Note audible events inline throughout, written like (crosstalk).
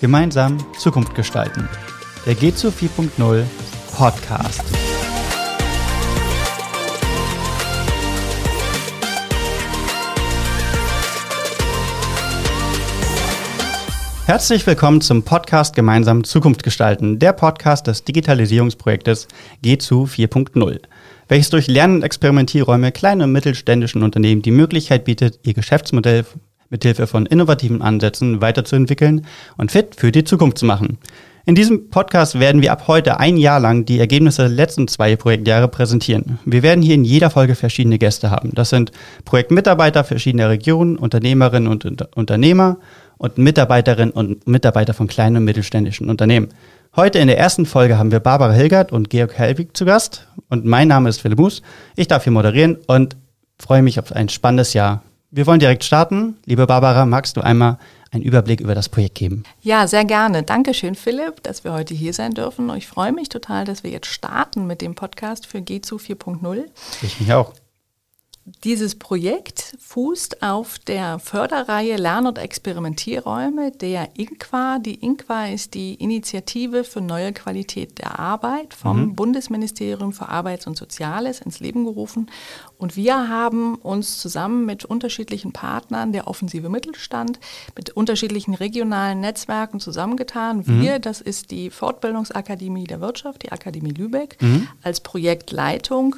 Gemeinsam Zukunft gestalten. Der G2 4.0 Podcast. Herzlich willkommen zum Podcast Gemeinsam Zukunft gestalten, der Podcast des Digitalisierungsprojektes G2 4.0, welches durch Lern- und Experimentierräume kleinen und mittelständischen Unternehmen die Möglichkeit bietet, ihr Geschäftsmodell mithilfe von innovativen Ansätzen weiterzuentwickeln und fit für die Zukunft zu machen. In diesem Podcast werden wir ab heute ein Jahr lang die Ergebnisse der letzten zwei Projektjahre präsentieren. Wir werden hier in jeder Folge verschiedene Gäste haben. Das sind Projektmitarbeiter verschiedener Regionen, Unternehmerinnen und Unter Unternehmer und Mitarbeiterinnen und Mitarbeiter von kleinen und mittelständischen Unternehmen. Heute in der ersten Folge haben wir Barbara Hilgert und Georg Helwig zu Gast. Und mein Name ist Philipp Mus. Ich darf hier moderieren und freue mich auf ein spannendes Jahr. Wir wollen direkt starten. Liebe Barbara, magst du einmal einen Überblick über das Projekt geben? Ja, sehr gerne. Dankeschön, Philipp, dass wir heute hier sein dürfen. Ich freue mich total, dass wir jetzt starten mit dem Podcast für G2 4.0. Ich mich auch. Dieses Projekt fußt auf der Förderreihe Lern- und Experimentierräume der INQUA. Die INQUA ist die Initiative für neue Qualität der Arbeit vom mhm. Bundesministerium für Arbeits- und Soziales ins Leben gerufen. Und wir haben uns zusammen mit unterschiedlichen Partnern, der offensive Mittelstand, mit unterschiedlichen regionalen Netzwerken zusammengetan. Mhm. Wir, das ist die Fortbildungsakademie der Wirtschaft, die Akademie Lübeck, mhm. als Projektleitung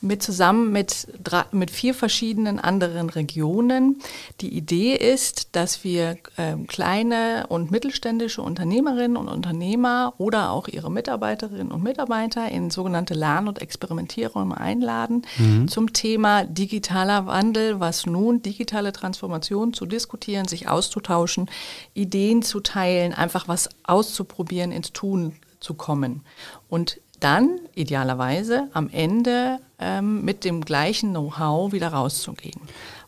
mit zusammen mit, mit vier verschiedenen anderen Regionen. Die Idee ist, dass wir äh, kleine und mittelständische Unternehmerinnen und Unternehmer oder auch ihre Mitarbeiterinnen und Mitarbeiter in sogenannte Lern- und Experimentierräume einladen mhm. zum Thema digitaler Wandel, was nun digitale Transformation zu diskutieren, sich auszutauschen, Ideen zu teilen, einfach was auszuprobieren, ins Tun zu kommen. Und dann idealerweise am Ende ähm, mit dem gleichen Know-how wieder rauszugehen.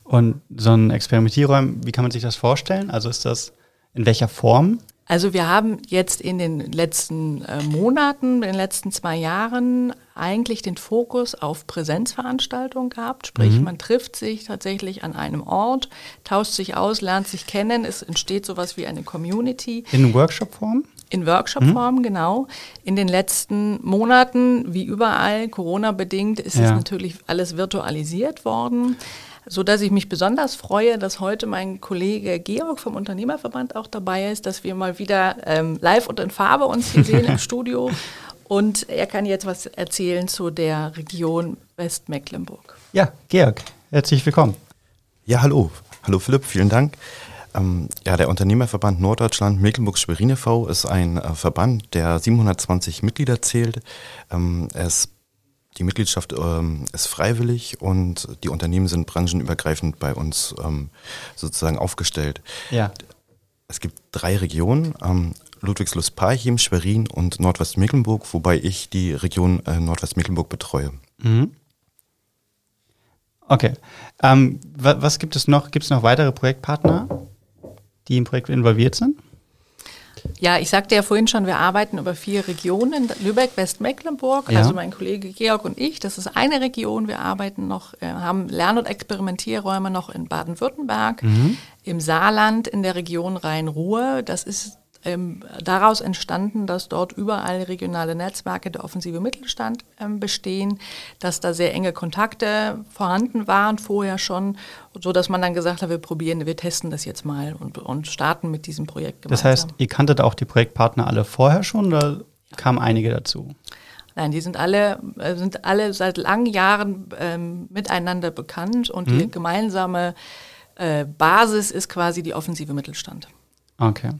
Und so ein Experimentierraum, wie kann man sich das vorstellen? Also ist das in welcher Form? Also wir haben jetzt in den letzten äh, Monaten, in den letzten zwei Jahren eigentlich den Fokus auf Präsenzveranstaltungen gehabt. Sprich, mhm. man trifft sich tatsächlich an einem Ort, tauscht sich aus, lernt sich kennen, es entsteht sowas wie eine Community. In Workshop-Form? In Workshop-Form, mhm. genau. In den letzten Monaten, wie überall, Corona-bedingt, ist ja. es natürlich alles virtualisiert worden so dass ich mich besonders freue, dass heute mein Kollege Georg vom Unternehmerverband auch dabei ist, dass wir mal wieder ähm, live und in Farbe uns hier sehen im (laughs) Studio. Und er kann jetzt was erzählen zu der Region Westmecklenburg. Ja, Georg, herzlich willkommen. Ja, hallo. Hallo Philipp, vielen Dank. Ähm, ja, der Unternehmerverband Norddeutschland Mecklenburg-Schwerin e.V. ist ein äh, Verband, der 720 Mitglieder zählt. Ähm, es, die Mitgliedschaft ähm, ist freiwillig und die Unternehmen sind branchenübergreifend bei uns ähm, sozusagen aufgestellt. Ja. Es gibt drei Regionen, ähm, Ludwigslust-Parchim, Schwerin und Nordwestmecklenburg, wobei ich die Region äh, Nordwestmecklenburg betreue. Mhm. Okay. Ähm, was gibt es noch? Gibt es noch weitere Projektpartner? Die im Projekt involviert sind? Ja, ich sagte ja vorhin schon, wir arbeiten über vier Regionen, Lübeck, Westmecklenburg, ja. also mein Kollege Georg und ich, das ist eine Region. Wir arbeiten noch, äh, haben Lern- und Experimentierräume noch in Baden-Württemberg, mhm. im Saarland, in der Region Rhein-Ruhr. Das ist ähm, daraus entstanden, dass dort überall regionale Netzwerke der offensive Mittelstand ähm, bestehen, dass da sehr enge Kontakte vorhanden waren vorher schon, so dass man dann gesagt hat, wir probieren, wir testen das jetzt mal und, und starten mit diesem Projekt gemeinsam. Das heißt, ihr kanntet auch die Projektpartner alle vorher schon oder kamen einige dazu? Nein, die sind alle, äh, sind alle seit langen Jahren ähm, miteinander bekannt und mhm. die gemeinsame äh, Basis ist quasi die offensive Mittelstand. Okay.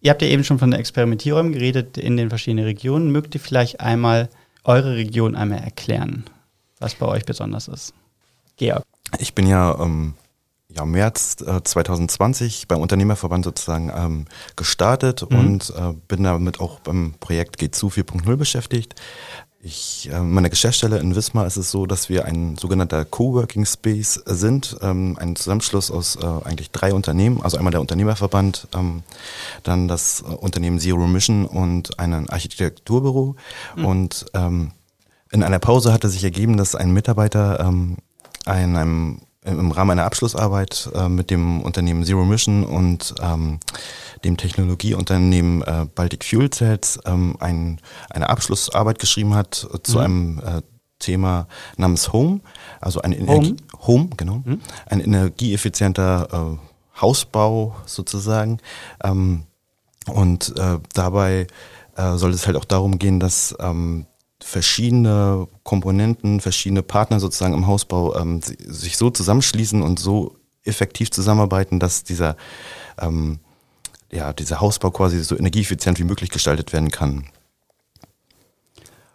Ihr habt ja eben schon von der Experimentierung geredet in den verschiedenen Regionen. Mögt ihr vielleicht einmal eure Region einmal erklären, was bei euch besonders ist? Georg. Ich bin ja ähm, ja, März äh, 2020 beim Unternehmerverband sozusagen ähm, gestartet mhm. und äh, bin damit auch beim Projekt G2 4.0 beschäftigt. Ich, äh, meiner Geschäftsstelle in Wismar ist es so, dass wir ein sogenannter Coworking Space sind, ähm, ein Zusammenschluss aus äh, eigentlich drei Unternehmen, also einmal der Unternehmerverband, ähm, dann das äh, Unternehmen Zero Mission und ein Architekturbüro. Mhm. Und ähm, in einer Pause hatte sich ergeben, dass ein Mitarbeiter ähm, in einem im Rahmen einer Abschlussarbeit äh, mit dem Unternehmen Zero Mission und ähm, dem Technologieunternehmen äh, Baltic Fuel Cells ähm, ein, eine Abschlussarbeit geschrieben hat äh, zu mhm. einem äh, Thema namens Home, also ein Energie Home, Home genau, mhm. ein energieeffizienter äh, Hausbau sozusagen. Ähm, und äh, dabei soll es halt auch darum gehen, dass ähm, verschiedene Komponenten, verschiedene Partner sozusagen im Hausbau ähm, sich so zusammenschließen und so effektiv zusammenarbeiten, dass dieser, ähm, ja, dieser Hausbau quasi so energieeffizient wie möglich gestaltet werden kann.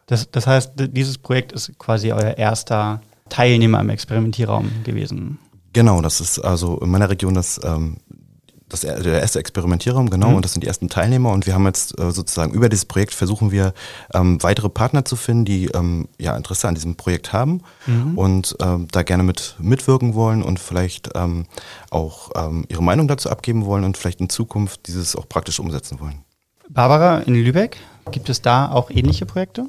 Das, das heißt, dieses Projekt ist quasi euer erster Teilnehmer im Experimentierraum gewesen. Genau, das ist also in meiner Region das ähm, das der erste Experimentierraum, genau, mhm. und das sind die ersten Teilnehmer. Und wir haben jetzt äh, sozusagen über dieses Projekt versuchen wir ähm, weitere Partner zu finden, die ähm, ja Interesse an diesem Projekt haben mhm. und ähm, da gerne mit mitwirken wollen und vielleicht ähm, auch ähm, ihre Meinung dazu abgeben wollen und vielleicht in Zukunft dieses auch praktisch umsetzen wollen. Barbara, in Lübeck, gibt es da auch ähnliche Projekte?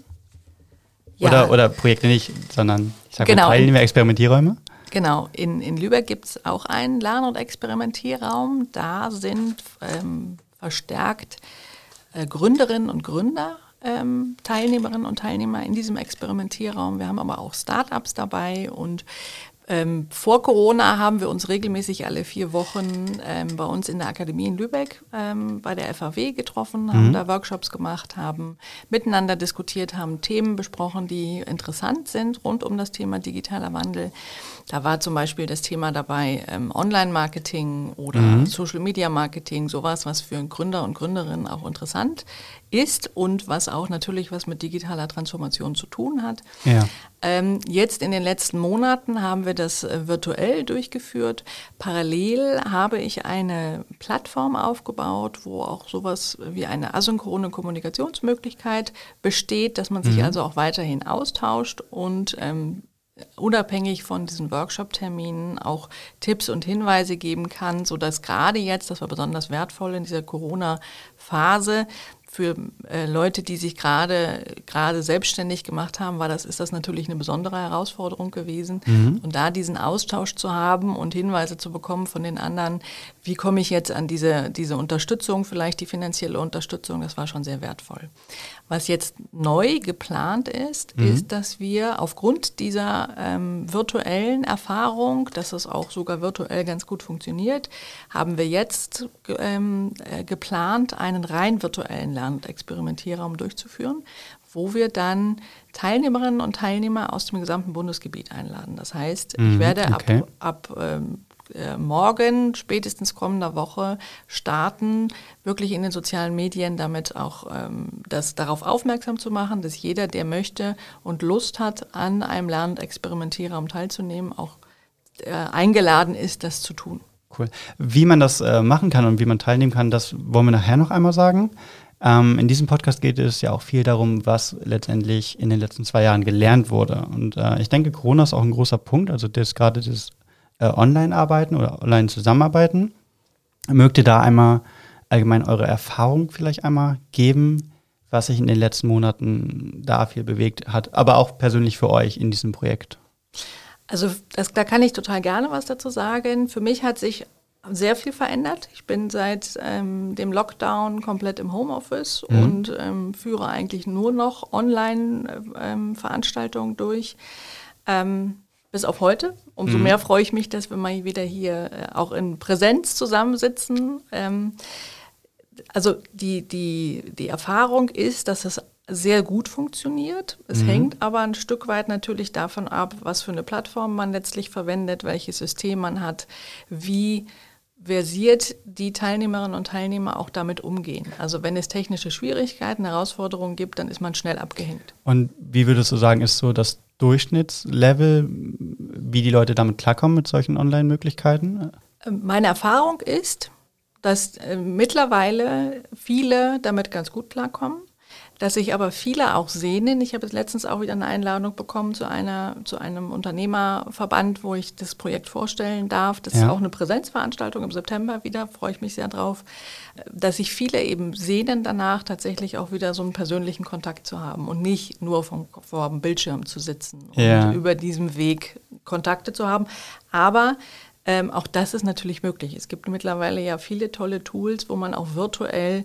Ja. Oder, oder Projekte nicht, sondern ich sage genau. Teilnehmer, Experimentierräume? Genau, in, in Lübeck gibt es auch einen Lern- und Experimentierraum. Da sind ähm, verstärkt äh, Gründerinnen und Gründer, ähm, Teilnehmerinnen und Teilnehmer in diesem Experimentierraum. Wir haben aber auch Startups dabei und ähm, vor Corona haben wir uns regelmäßig alle vier Wochen ähm, bei uns in der Akademie in Lübeck ähm, bei der FAW getroffen, haben mhm. da Workshops gemacht, haben miteinander diskutiert, haben Themen besprochen, die interessant sind rund um das Thema digitaler Wandel. Da war zum Beispiel das Thema dabei ähm, Online-Marketing oder mhm. Social-Media-Marketing, sowas, was für Gründer und Gründerinnen auch interessant ist und was auch natürlich was mit digitaler Transformation zu tun hat. Ja. Ähm, jetzt in den letzten Monaten haben wir das äh, virtuell durchgeführt. Parallel habe ich eine Plattform aufgebaut, wo auch sowas wie eine asynchrone Kommunikationsmöglichkeit besteht, dass man sich mhm. also auch weiterhin austauscht und ähm, unabhängig von diesen Workshop-Terminen auch Tipps und Hinweise geben kann, sodass gerade jetzt, das war besonders wertvoll in dieser Corona-Phase, für äh, Leute, die sich gerade gerade selbstständig gemacht haben, war das ist das natürlich eine besondere Herausforderung gewesen. Mhm. Und da diesen Austausch zu haben und Hinweise zu bekommen von den anderen, wie komme ich jetzt an diese diese Unterstützung, vielleicht die finanzielle Unterstützung, das war schon sehr wertvoll. Was jetzt neu geplant ist, mhm. ist, dass wir aufgrund dieser ähm, virtuellen Erfahrung, dass es auch sogar virtuell ganz gut funktioniert, haben wir jetzt ähm, äh, geplant, einen rein virtuellen Lern- und Experimentierraum durchzuführen, wo wir dann Teilnehmerinnen und Teilnehmer aus dem gesamten Bundesgebiet einladen. Das heißt, mhm, ich werde okay. ab, ab ähm, äh, morgen, spätestens kommender Woche starten, wirklich in den sozialen Medien damit auch ähm, das darauf aufmerksam zu machen, dass jeder, der möchte und Lust hat, an einem Lern- und Experimentierraum teilzunehmen, auch äh, eingeladen ist, das zu tun. Cool. Wie man das äh, machen kann und wie man teilnehmen kann, das wollen wir nachher noch einmal sagen. Ähm, in diesem Podcast geht es ja auch viel darum, was letztendlich in den letzten zwei Jahren gelernt wurde. Und äh, ich denke, Corona ist auch ein großer Punkt. Also das gerade das äh, Online-Arbeiten oder Online-Zusammenarbeiten. Mögt ihr da einmal allgemein eure Erfahrung vielleicht einmal geben, was sich in den letzten Monaten da viel bewegt hat, aber auch persönlich für euch in diesem Projekt? Also das, da kann ich total gerne was dazu sagen. Für mich hat sich sehr viel verändert. Ich bin seit ähm, dem Lockdown komplett im Homeoffice mhm. und ähm, führe eigentlich nur noch Online-Veranstaltungen ähm, durch. Ähm, bis auf heute. Umso mhm. mehr freue ich mich, dass wir mal wieder hier äh, auch in Präsenz zusammensitzen. Ähm, also die, die, die Erfahrung ist, dass es sehr gut funktioniert. Es mhm. hängt aber ein Stück weit natürlich davon ab, was für eine Plattform man letztlich verwendet, welches System man hat, wie versiert die Teilnehmerinnen und Teilnehmer auch damit umgehen. Also wenn es technische Schwierigkeiten, Herausforderungen gibt, dann ist man schnell abgehängt. Und wie würdest du sagen, ist so das Durchschnittslevel, wie die Leute damit klarkommen mit solchen Online-Möglichkeiten? Meine Erfahrung ist, dass äh, mittlerweile viele damit ganz gut klarkommen. Dass sich aber viele auch sehnen. Ich habe jetzt letztens auch wieder eine Einladung bekommen zu, einer, zu einem Unternehmerverband, wo ich das Projekt vorstellen darf. Das ja. ist auch eine Präsenzveranstaltung im September wieder, freue ich mich sehr drauf, dass sich viele eben sehnen danach, tatsächlich auch wieder so einen persönlichen Kontakt zu haben und nicht nur vom, vor dem Bildschirm zu sitzen ja. und über diesem Weg Kontakte zu haben. Aber ähm, auch das ist natürlich möglich. Es gibt mittlerweile ja viele tolle Tools, wo man auch virtuell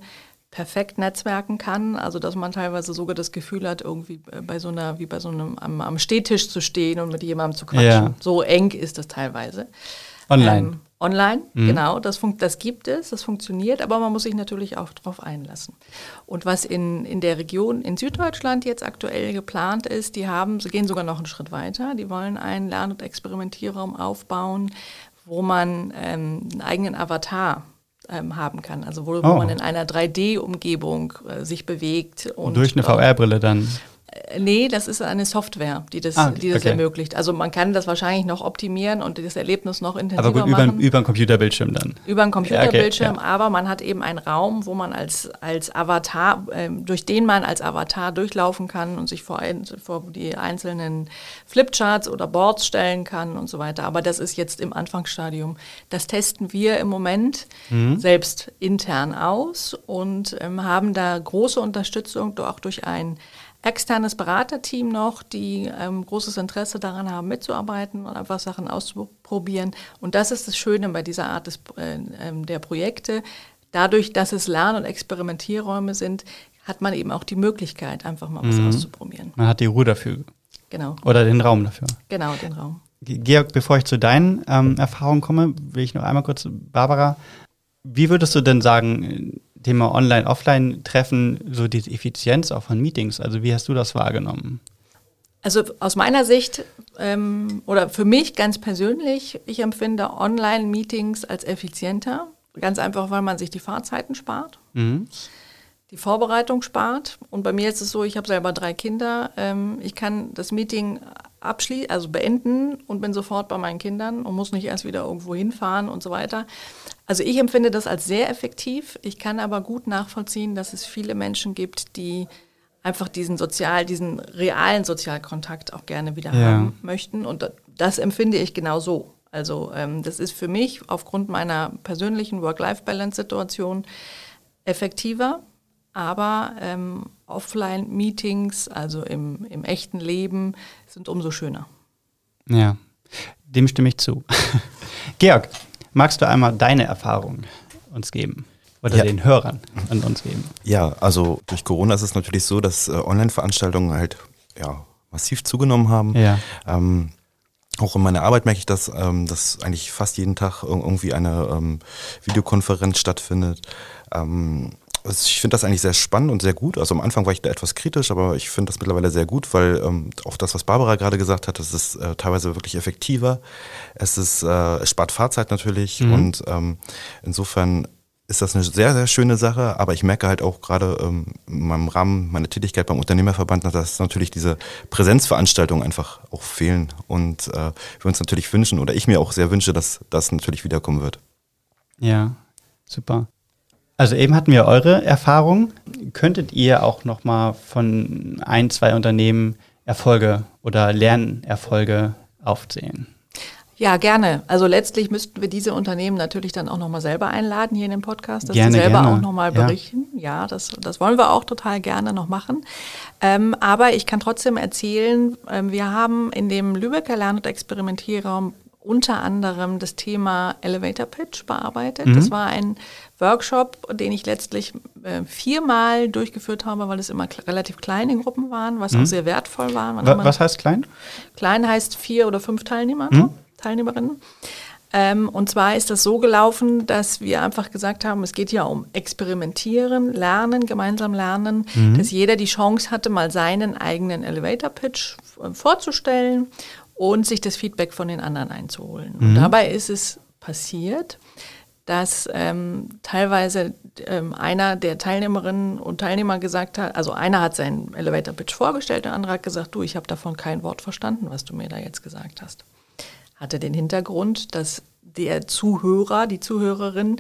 perfekt netzwerken kann. Also dass man teilweise sogar das Gefühl hat, irgendwie bei so einer, wie bei so einem am, am Stehtisch zu stehen und mit jemandem zu quatschen. Ja. So eng ist das teilweise. Online. Ähm, online, mhm. genau, das, das gibt es, das funktioniert, aber man muss sich natürlich auch darauf einlassen. Und was in, in der Region in Süddeutschland jetzt aktuell geplant ist, die haben, sie gehen sogar noch einen Schritt weiter, die wollen einen Lern- und Experimentierraum aufbauen, wo man ähm, einen eigenen Avatar ähm, haben kann. Also wo, wo oh. man in einer 3D-Umgebung äh, sich bewegt. Und, Durch eine VR-Brille dann. Nee, das ist eine Software, die das, ah, die das okay. ermöglicht. Also man kann das wahrscheinlich noch optimieren und das Erlebnis noch intensiver aber gut, machen. Über, einen Computerbildschirm dann. Über einen Computerbildschirm, okay, ja. aber man hat eben einen Raum, wo man als, als Avatar, äh, durch den man als Avatar durchlaufen kann und sich vor, ein, vor die einzelnen Flipcharts oder Boards stellen kann und so weiter. Aber das ist jetzt im Anfangsstadium. Das testen wir im Moment mhm. selbst intern aus und ähm, haben da große Unterstützung auch durch ein externes Beraterteam noch, die ähm, großes Interesse daran haben, mitzuarbeiten und einfach Sachen auszuprobieren. Und das ist das Schöne bei dieser Art des, äh, ähm, der Projekte. Dadurch, dass es Lern- und Experimentierräume sind, hat man eben auch die Möglichkeit, einfach mal was mhm. auszuprobieren. Man hat die Ruhe dafür. Genau. Oder den Raum dafür. Genau, den Raum. Georg, bevor ich zu deinen ähm, Erfahrungen komme, will ich noch einmal kurz, Barbara, wie würdest du denn sagen, Thema Online-Offline-Treffen, so die Effizienz auch von Meetings. Also wie hast du das wahrgenommen? Also aus meiner Sicht ähm, oder für mich ganz persönlich, ich empfinde Online-Meetings als effizienter. Ganz einfach, weil man sich die Fahrzeiten spart, mhm. die Vorbereitung spart. Und bei mir ist es so, ich habe selber drei Kinder. Ähm, ich kann das Meeting abschließen, also beenden und bin sofort bei meinen Kindern und muss nicht erst wieder irgendwo hinfahren und so weiter. Also ich empfinde das als sehr effektiv. Ich kann aber gut nachvollziehen, dass es viele Menschen gibt, die einfach diesen sozial, diesen realen Sozialkontakt auch gerne wieder ja. haben möchten. Und das empfinde ich genau so. Also ähm, das ist für mich aufgrund meiner persönlichen Work-Life-Balance-Situation effektiver, aber ähm, Offline-Meetings, also im, im echten Leben, sind umso schöner. Ja, dem stimme ich zu. (laughs) Georg, magst du einmal deine Erfahrung uns geben? Oder ja. den Hörern an uns geben? Ja, also durch Corona ist es natürlich so, dass äh, Online-Veranstaltungen halt ja, massiv zugenommen haben. Ja. Ähm, auch in meiner Arbeit merke ich das, ähm, dass eigentlich fast jeden Tag irgendwie eine ähm, Videokonferenz stattfindet. Ähm, also ich finde das eigentlich sehr spannend und sehr gut. Also am Anfang war ich da etwas kritisch, aber ich finde das mittlerweile sehr gut, weil ähm, auch das, was Barbara gerade gesagt hat, das ist äh, teilweise wirklich effektiver. Es ist, äh, es spart Fahrzeit natürlich mhm. und ähm, insofern ist das eine sehr, sehr schöne Sache, aber ich merke halt auch gerade ähm, in meinem Rahmen meiner Tätigkeit beim Unternehmerverband, dass natürlich diese Präsenzveranstaltungen einfach auch fehlen und äh, wir uns natürlich wünschen oder ich mir auch sehr wünsche, dass das natürlich wiederkommen wird. Ja, super. Also eben hatten wir eure Erfahrung. Könntet ihr auch noch mal von ein, zwei Unternehmen Erfolge oder Lernerfolge aufzählen? Ja, gerne. Also letztlich müssten wir diese Unternehmen natürlich dann auch nochmal selber einladen hier in den Podcast, dass gerne, sie selber gerne. auch nochmal berichten. Ja, ja das, das wollen wir auch total gerne noch machen. Ähm, aber ich kann trotzdem erzählen, ähm, wir haben in dem Lübecker Lern- und Experimentierraum unter anderem das Thema Elevator Pitch bearbeitet. Mhm. Das war ein Workshop, den ich letztlich äh, viermal durchgeführt habe, weil es immer relativ kleine Gruppen waren, was mhm. auch sehr wertvoll war. Was, was heißt klein? Klein heißt vier oder fünf Teilnehmer, mhm. Teilnehmerinnen. Ähm, und zwar ist das so gelaufen, dass wir einfach gesagt haben, es geht ja um Experimentieren, Lernen, gemeinsam lernen, mhm. dass jeder die Chance hatte, mal seinen eigenen Elevator-Pitch äh, vorzustellen und sich das Feedback von den anderen einzuholen. Mhm. Und dabei ist es passiert, dass ähm, teilweise ähm, einer der Teilnehmerinnen und Teilnehmer gesagt hat, also einer hat seinen Elevator Pitch vorgestellt, der andere hat gesagt, du, ich habe davon kein Wort verstanden, was du mir da jetzt gesagt hast. Hatte den Hintergrund, dass der Zuhörer, die Zuhörerin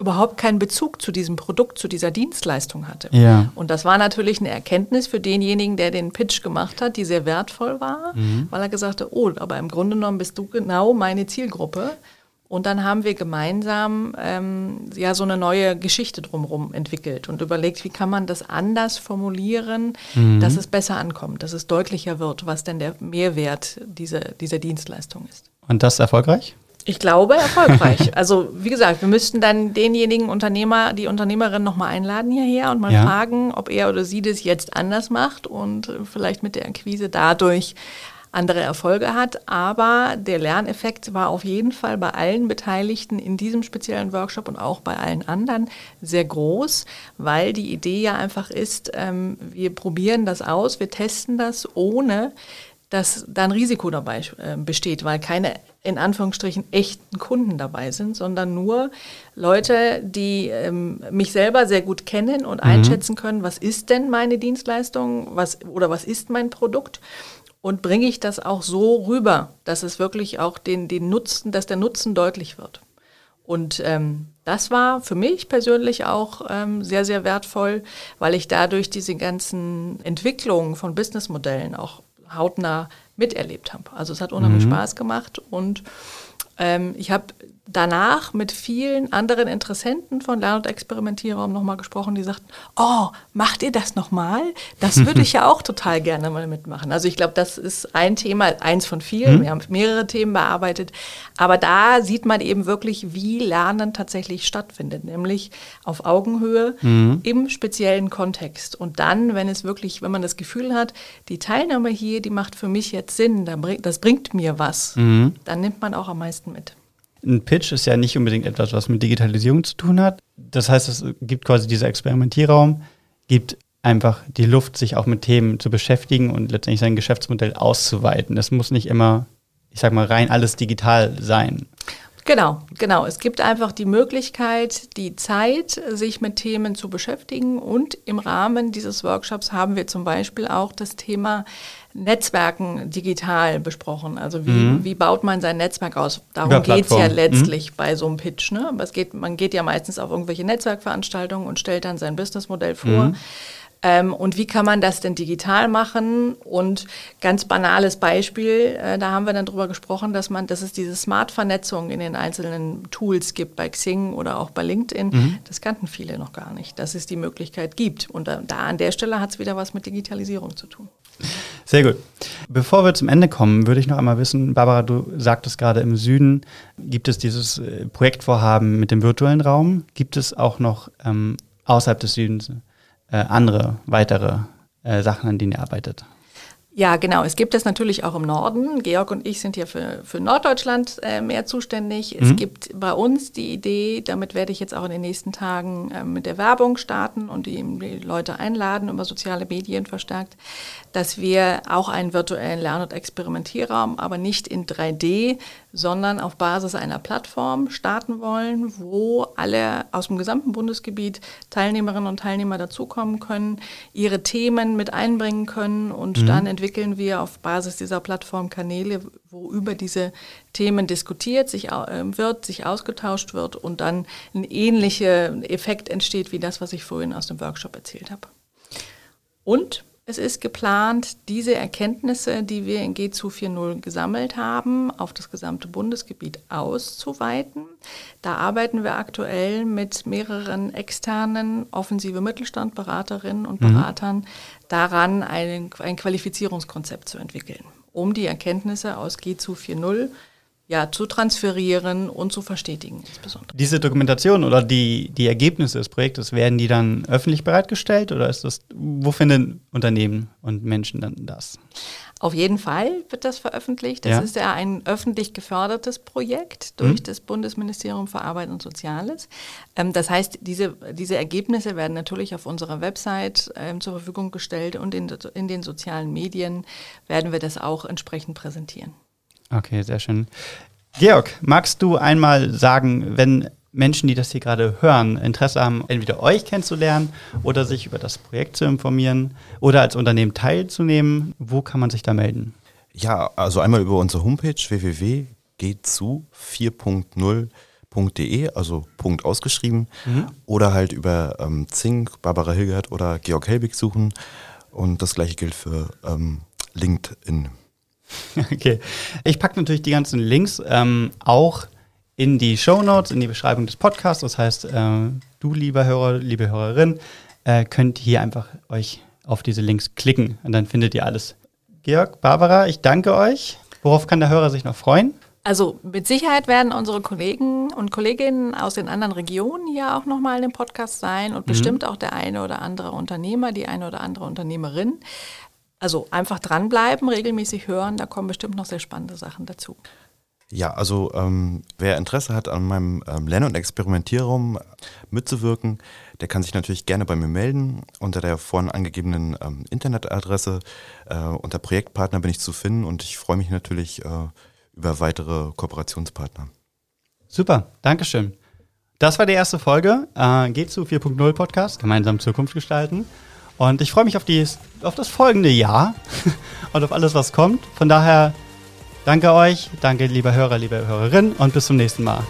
überhaupt keinen Bezug zu diesem Produkt, zu dieser Dienstleistung hatte. Ja. Und das war natürlich eine Erkenntnis für denjenigen, der den Pitch gemacht hat, die sehr wertvoll war, Mhm. weil er gesagt hat, oh, aber im Grunde genommen bist du genau meine Zielgruppe. Und dann haben wir gemeinsam ähm, ja so eine neue Geschichte drumherum entwickelt und überlegt, wie kann man das anders formulieren, Mhm. dass es besser ankommt, dass es deutlicher wird, was denn der Mehrwert dieser, dieser Dienstleistung ist. Und das erfolgreich? Ich glaube erfolgreich. (laughs) also wie gesagt, wir müssten dann denjenigen Unternehmer, die Unternehmerin nochmal einladen hierher und mal Ja. fragen, ob er oder sie das jetzt anders macht und äh, vielleicht mit der Akquise dadurch andere Erfolge hat. Aber der Lerneffekt war auf jeden Fall bei allen Beteiligten in diesem speziellen Workshop und auch bei allen anderen sehr groß, weil die Idee ja einfach ist, ähm, wir probieren das aus, wir testen das ohne dass da ein Risiko dabei äh, besteht, weil keine in Anführungsstrichen echten Kunden dabei sind, sondern nur Leute, die ähm, mich selber sehr gut kennen und einschätzen können, was ist denn meine Dienstleistung, was oder was ist mein Produkt und bringe ich das auch so rüber, dass es wirklich auch den, den Nutzen, dass der Nutzen deutlich wird. Und ähm, das war für mich persönlich auch ähm, sehr, sehr wertvoll, weil ich dadurch diese ganzen Entwicklungen von Businessmodellen auch hautnah miterlebt habe. Also es hat unheimlich Spaß gemacht und ähm, ich habe danach mit vielen anderen Interessenten von Lern- und Experimentierraum nochmal gesprochen, die sagten, oh, macht ihr das nochmal? Das würde ich ja auch total gerne mal mitmachen. Also ich glaube, das ist ein Thema, eins von vielen. Wir haben mehrere Themen bearbeitet. Aber da sieht man eben wirklich, wie Lernen tatsächlich stattfindet, nämlich auf Augenhöhe im speziellen Kontext. Und dann, wenn es wirklich, wenn man das Gefühl hat, die Teilnahme hier, die macht für mich jetzt Sinn, das bringt mir was, dann nimmt man auch am meisten mit. Ein Pitch ist ja nicht unbedingt etwas, was mit Digitalisierung zu tun hat. Das heißt, es gibt quasi dieser Experimentierraum, gibt einfach die Luft, sich auch mit Themen zu beschäftigen und letztendlich sein Geschäftsmodell auszuweiten. Es muss nicht immer, ich sag mal, rein alles digital sein. Genau, genau. Es gibt einfach die Möglichkeit, die Zeit, sich mit Themen zu beschäftigen. Und im Rahmen dieses Workshops haben wir zum Beispiel auch das Thema Netzwerken digital besprochen. Also wie, Mhm. wie baut man sein Netzwerk aus? Darum geht es ja Plattformen. letztlich bei so einem Pitch. Ne? Aber es geht, man geht ja meistens auf irgendwelche Netzwerkveranstaltungen und stellt dann sein Businessmodell vor. Mhm. Ähm, und wie kann man das denn digital machen? Und ganz banales Beispiel, äh, da haben wir dann drüber gesprochen, dass man, dass es diese Smart-Vernetzung in den einzelnen Tools gibt, bei Xing oder auch bei LinkedIn. Das kannten viele noch gar nicht, dass es die Möglichkeit gibt. Und da, da an der Stelle hat es wieder was mit Digitalisierung zu tun. Sehr gut. Bevor wir zum Ende kommen, würde ich noch einmal wissen, Barbara, du sagtest gerade im Süden, gibt es dieses äh, Projektvorhaben mit dem virtuellen Raum? Gibt es auch noch ähm, außerhalb des Südens äh, andere, weitere äh, Sachen, an denen ihr arbeitet? Ja, genau. Es gibt es natürlich auch im Norden. Georg und ich sind hier für, für Norddeutschland äh, mehr zuständig. Es gibt bei uns die Idee, damit werde ich jetzt auch in den nächsten Tagen äh, mit der Werbung starten und die, die Leute einladen über soziale Medien verstärkt, dass wir auch einen virtuellen Lern- und Experimentierraum, aber nicht in 3D, sondern auf Basis einer Plattform starten wollen, wo alle aus dem gesamten Bundesgebiet Teilnehmerinnen und Teilnehmer dazukommen können, ihre Themen mit einbringen können und dann entwickeln wir auf Basis dieser Plattform Kanäle, wo über diese Themen diskutiert sich, äh, wird, sich ausgetauscht wird und dann ein ähnlicher Effekt entsteht wie das, was ich vorhin aus dem Workshop erzählt habe. Und es ist geplant, diese Erkenntnisse, die wir in G2 4.0 gesammelt haben, auf das gesamte Bundesgebiet auszuweiten. Da arbeiten wir aktuell mit mehreren externen offensive Mittelstandberaterinnen und Beratern daran, ein, ein Qualifizierungskonzept zu entwickeln, um die Erkenntnisse aus G2 4.0 ja, zu transferieren und zu verstetigen insbesondere. Diese Dokumentation oder die, die Ergebnisse des Projektes, werden die dann öffentlich bereitgestellt oder ist das, wo finden Unternehmen und Menschen dann das? Auf jeden Fall wird das veröffentlicht. Das Ja. ist ja ein öffentlich gefördertes Projekt durch das Bundesministerium für Arbeit und Soziales. Ähm, das heißt, diese, diese Ergebnisse werden natürlich auf unserer Website ähm, zur Verfügung gestellt und in, in den sozialen Medien werden wir das auch entsprechend präsentieren. Okay, sehr schön. Georg, magst du einmal sagen, wenn Menschen, die das hier gerade hören, Interesse haben, entweder euch kennenzulernen oder sich über das Projekt zu informieren oder als Unternehmen teilzunehmen, wo kann man sich da melden? Ja, also einmal über unsere Homepage www.gehtzu 4.0 .de, also Punkt ausgeschrieben, mhm. oder halt über ähm, Zink, Barbara Hilgert oder Georg Helbig suchen. Und das gleiche gilt für ähm, LinkedIn. (laughs) Okay. Ich packe natürlich die ganzen Links ähm, auch in die Show Notes, in die Beschreibung des Podcasts. Das heißt, äh, du, lieber Hörer, liebe Hörerin, äh, könnt hier einfach euch auf diese Links klicken und dann findet ihr alles. Georg, Barbara, ich danke euch. Worauf kann der Hörer sich noch freuen? Also mit Sicherheit werden unsere Kollegen und Kolleginnen aus den anderen Regionen hier auch nochmal in dem Podcast sein und mhm. bestimmt auch der eine oder andere Unternehmer, die eine oder andere Unternehmerin. Also einfach dranbleiben, regelmäßig hören, da kommen bestimmt noch sehr spannende Sachen dazu. Ja, also ähm, wer Interesse hat, an meinem ähm, Lern- und Experimentierraum mitzuwirken, der kann sich natürlich gerne bei mir melden. Unter der vorhin angegebenen ähm, Internetadresse äh, unter Projektpartner bin ich zu finden und ich freue mich natürlich äh, über weitere Kooperationspartner. Super, Dankeschön. Das war die erste Folge. Äh, geht zu 4.0 Podcast, gemeinsam Zukunft gestalten. Und ich freue mich auf, die, auf das folgende Jahr (laughs) und auf alles, was kommt. Von daher danke euch, danke lieber Hörer, liebe Hörerin und bis zum nächsten Mal.